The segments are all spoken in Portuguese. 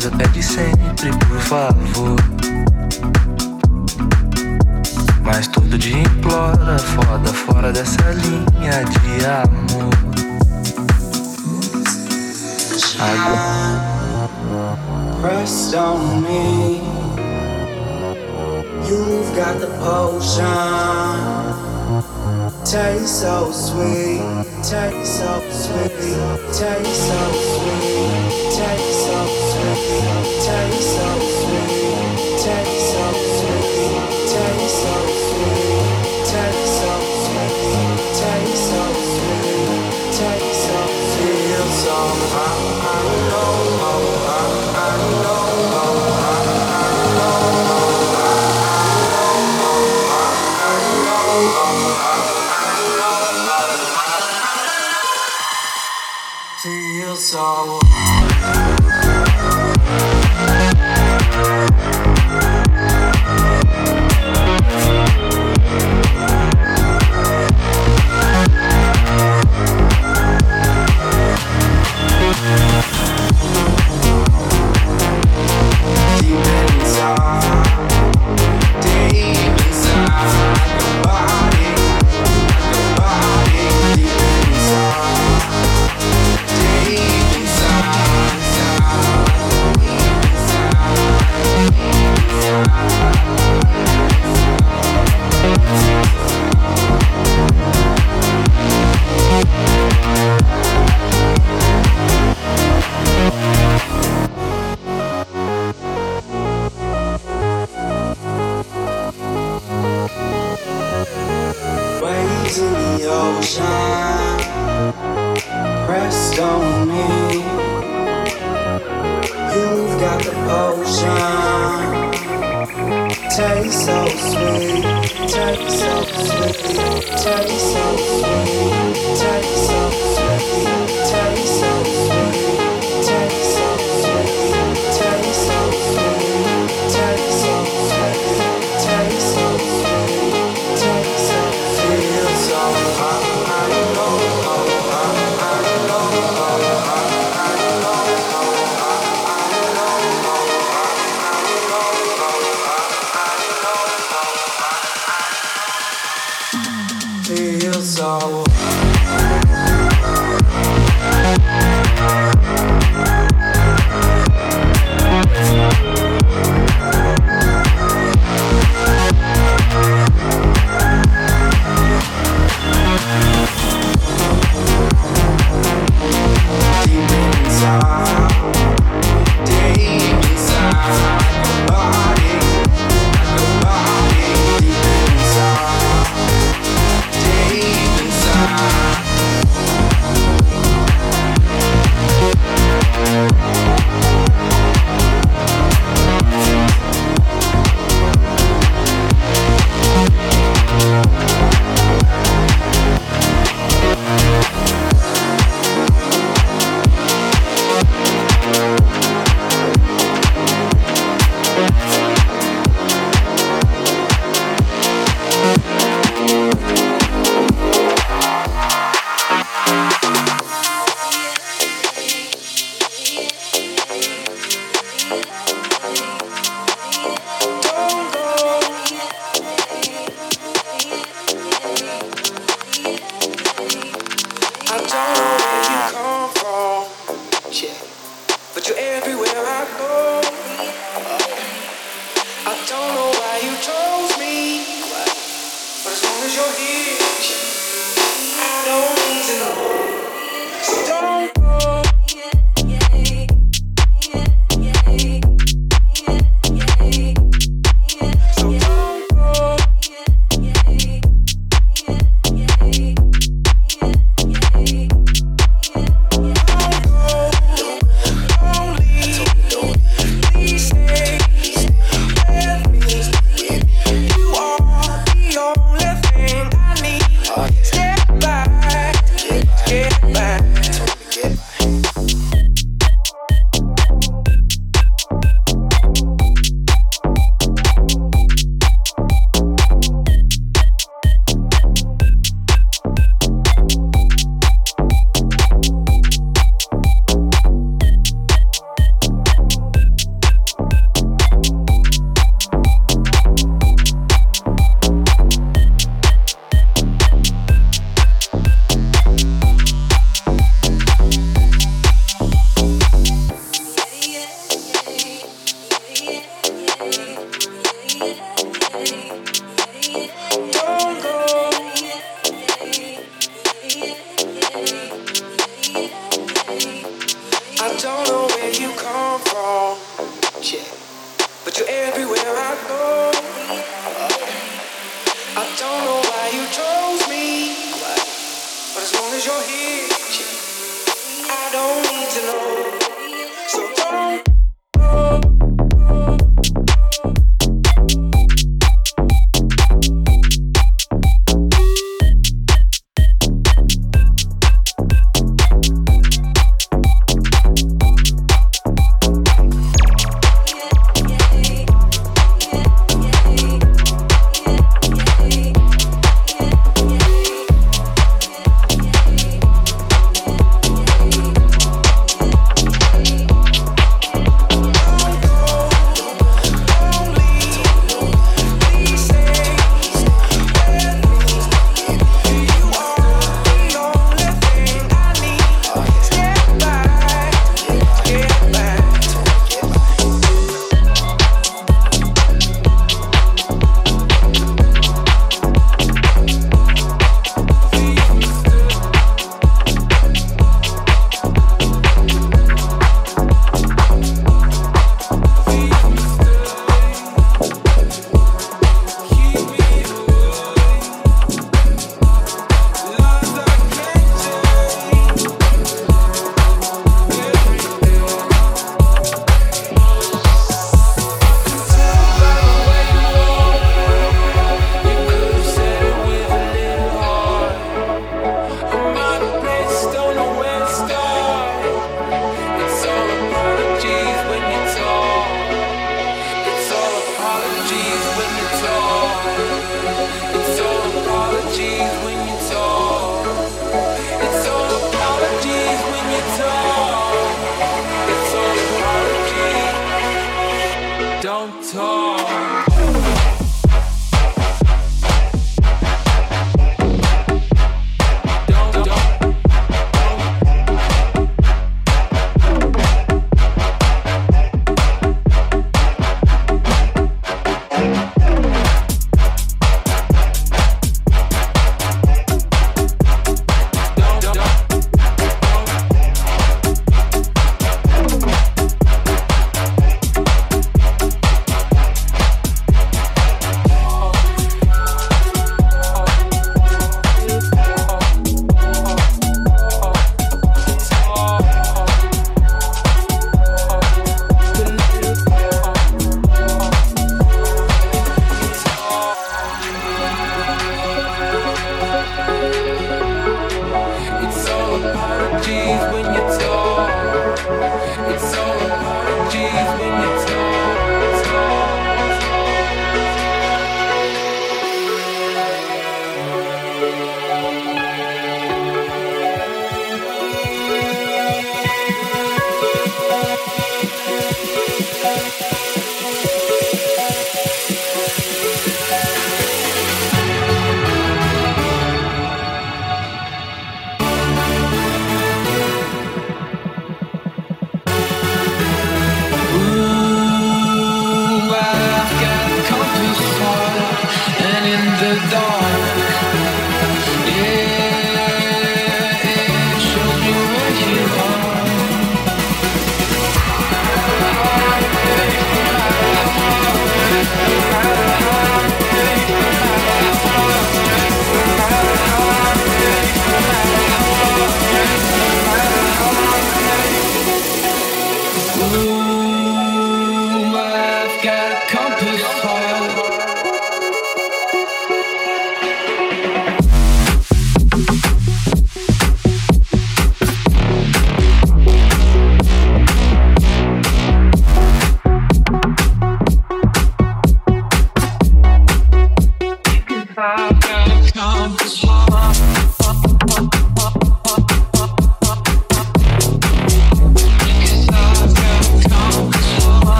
Respeitosa, pede sempre, por favor. Mas todo dia implora, foda, fora dessa linha de amor. Agora. Press on me. You've got the potion. Taste so sweet, taste so sweet, taste so sweet, taste so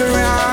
around.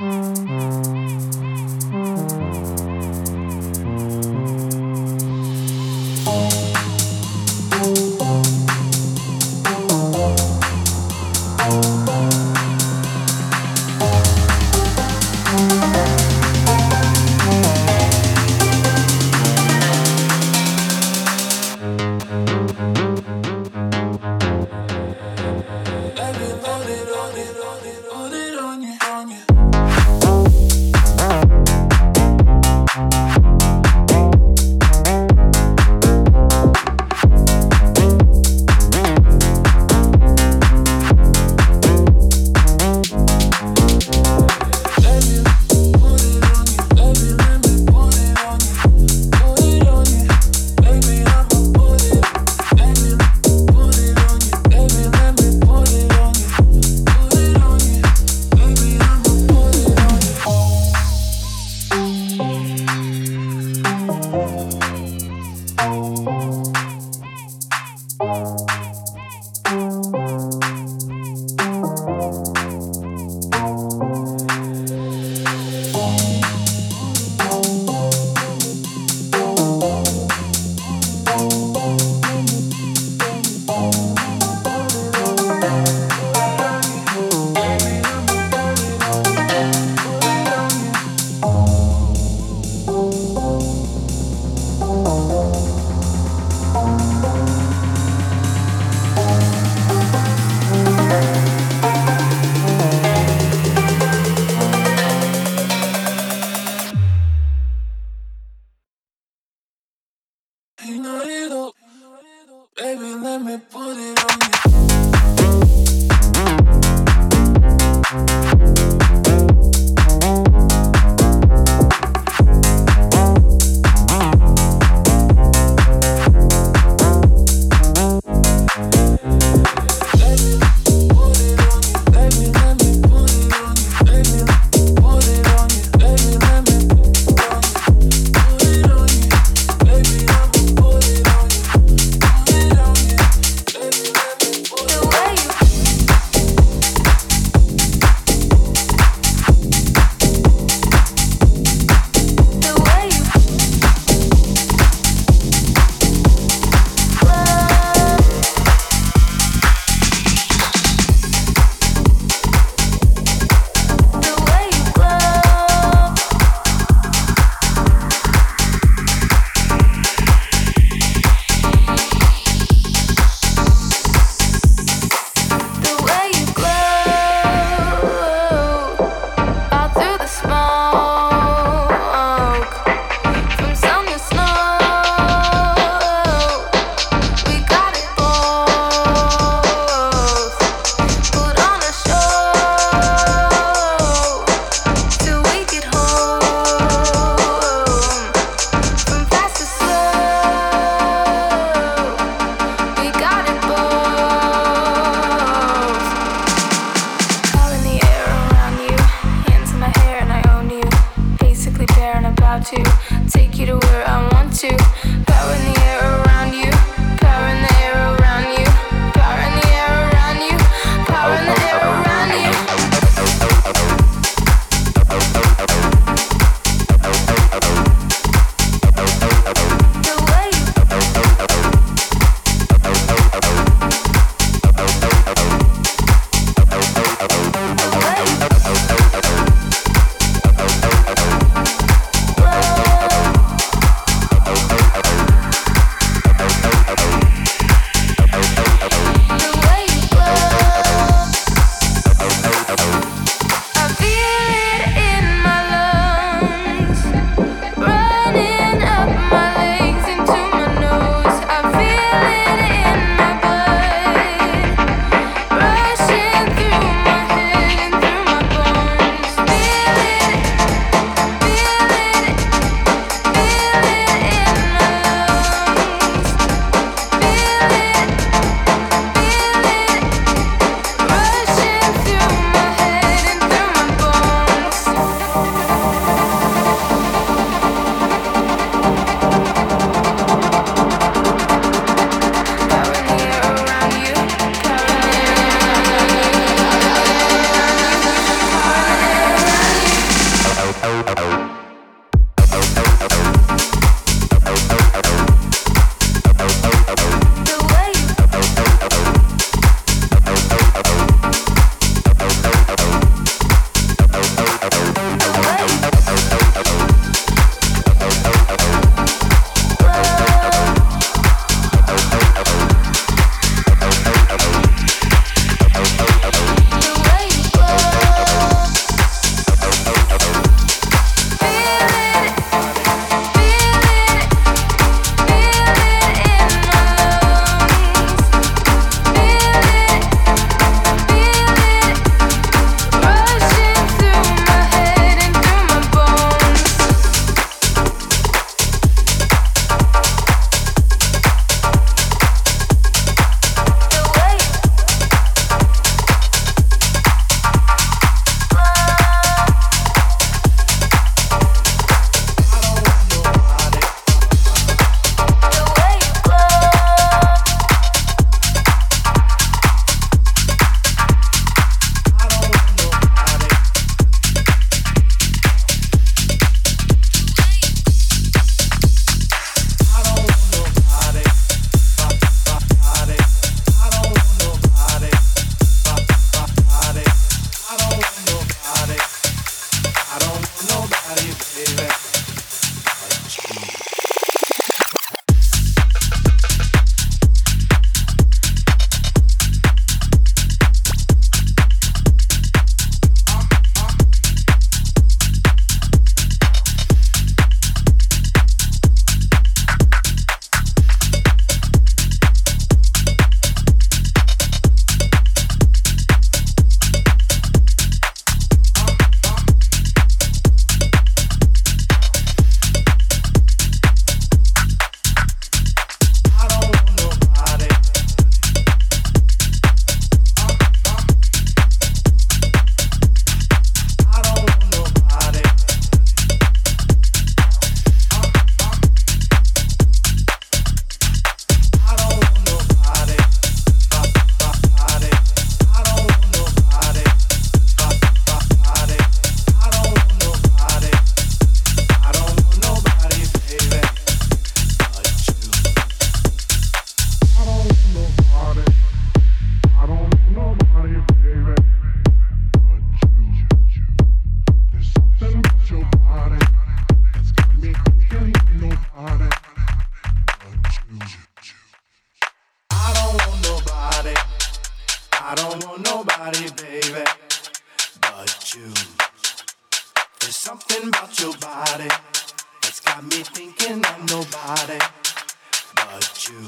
Mm-hmm.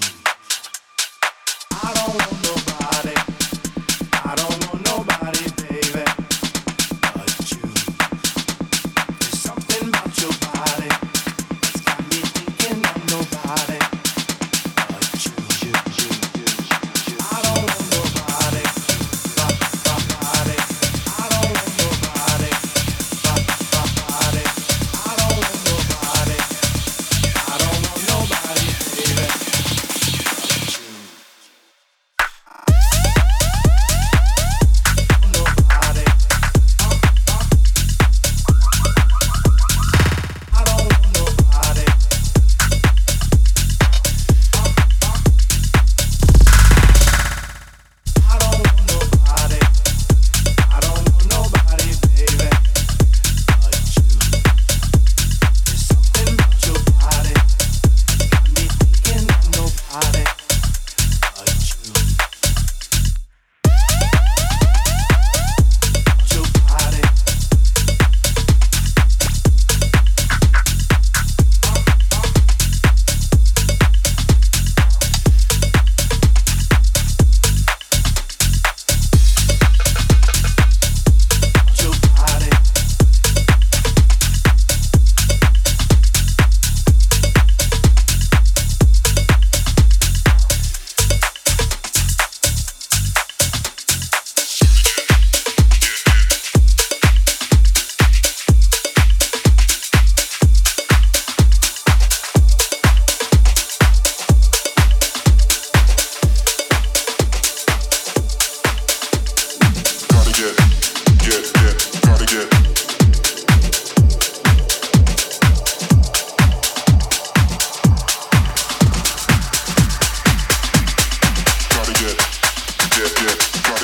Mmm.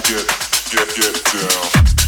get, get, get down.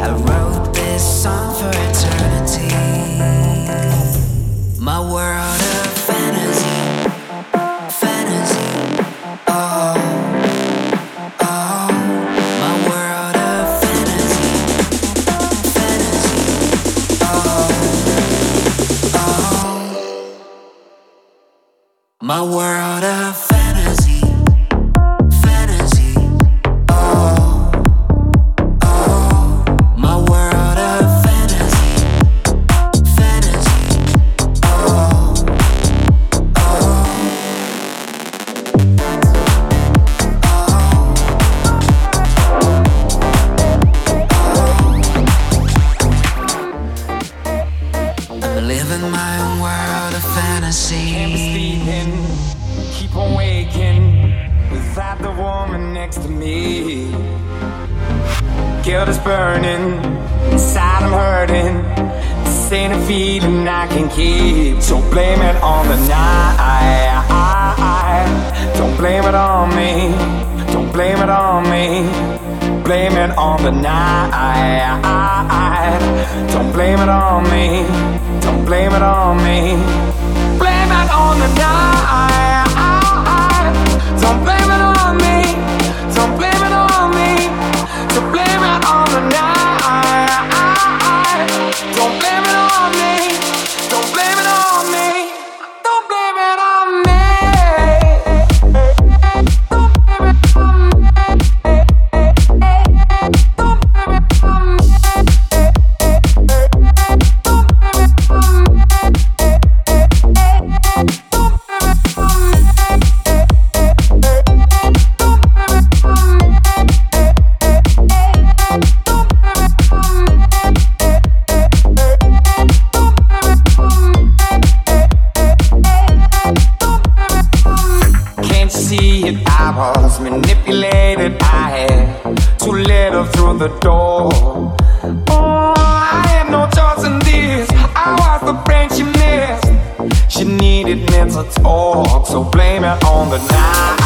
I wrote this song for eternity. on the night.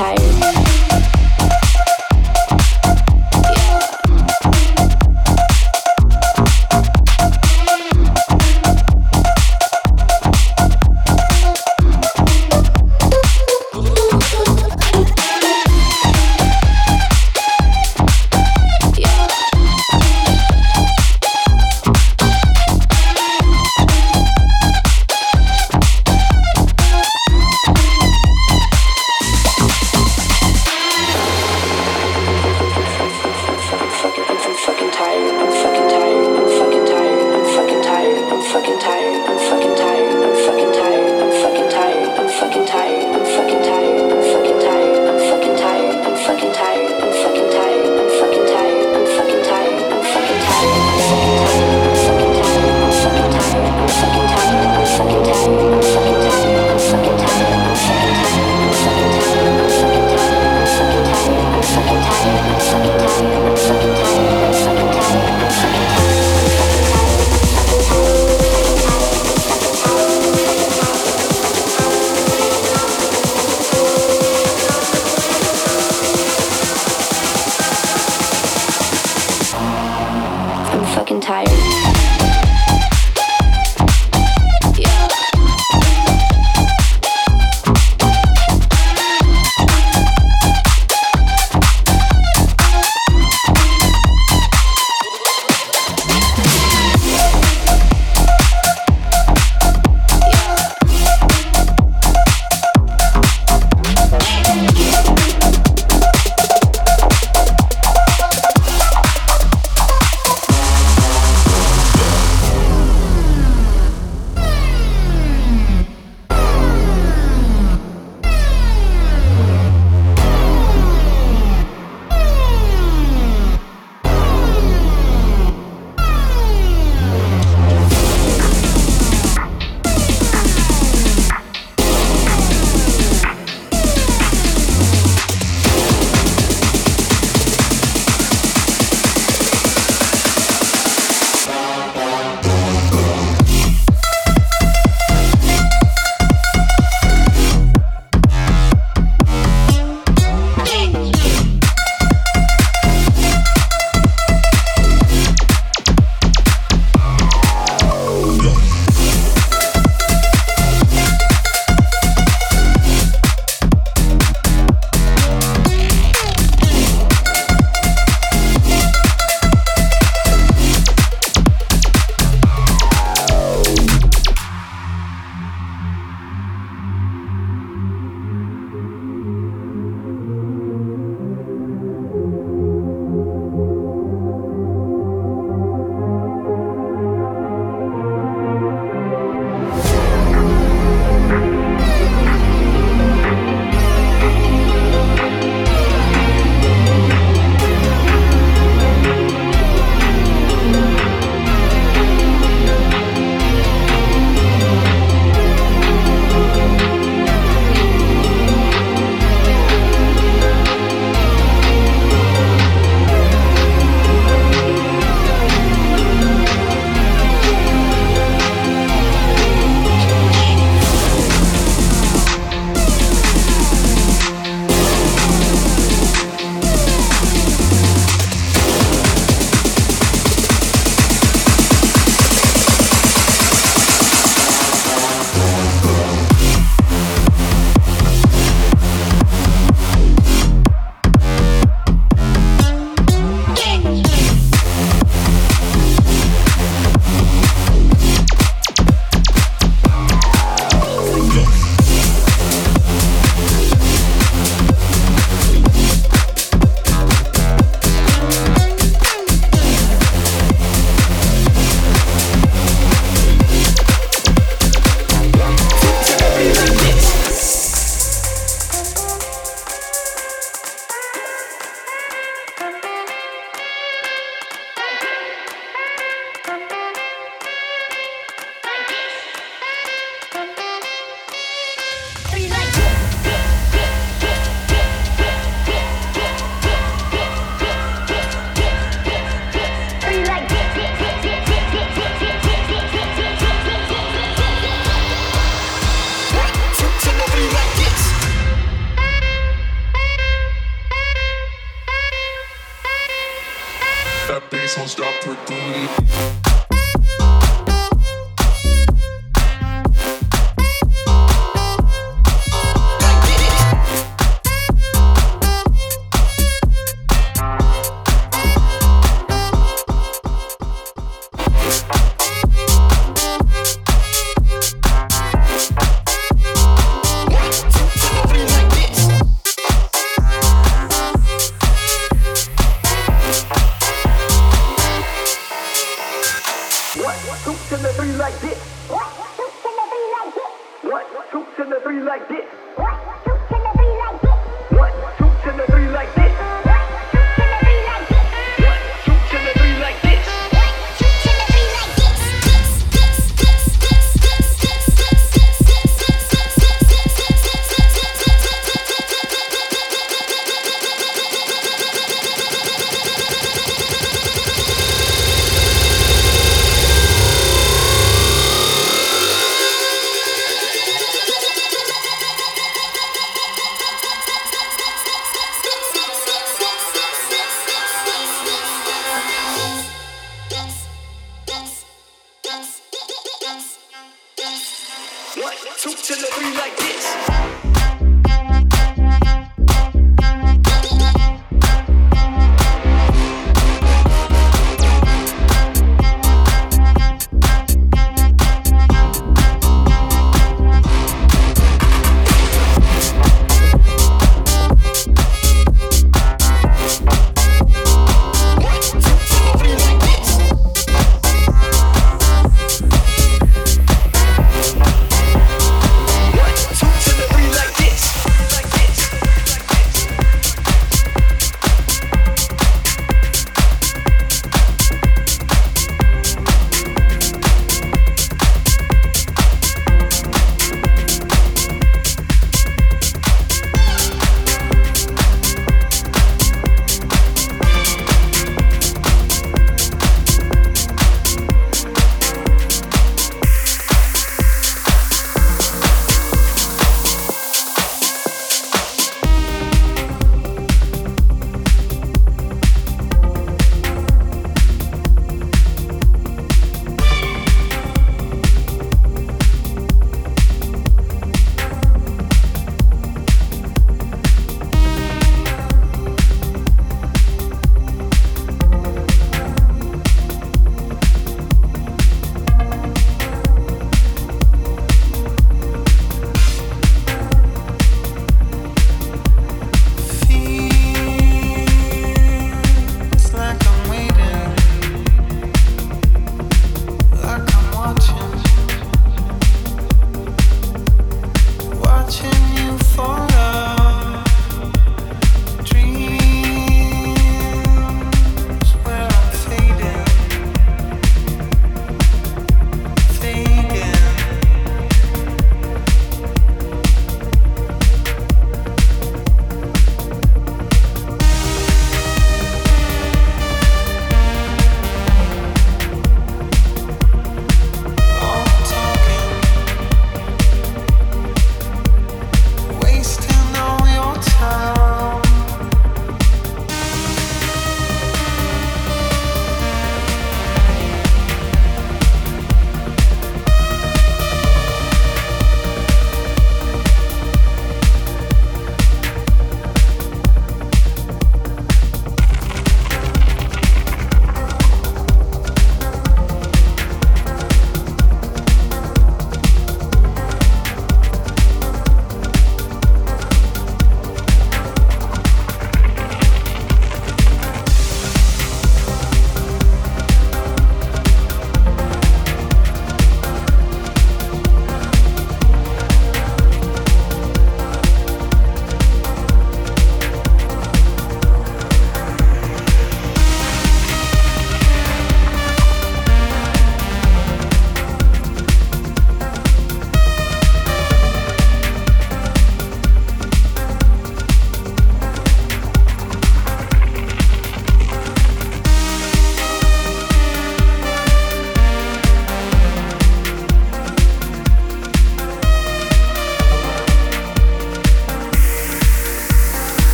tired.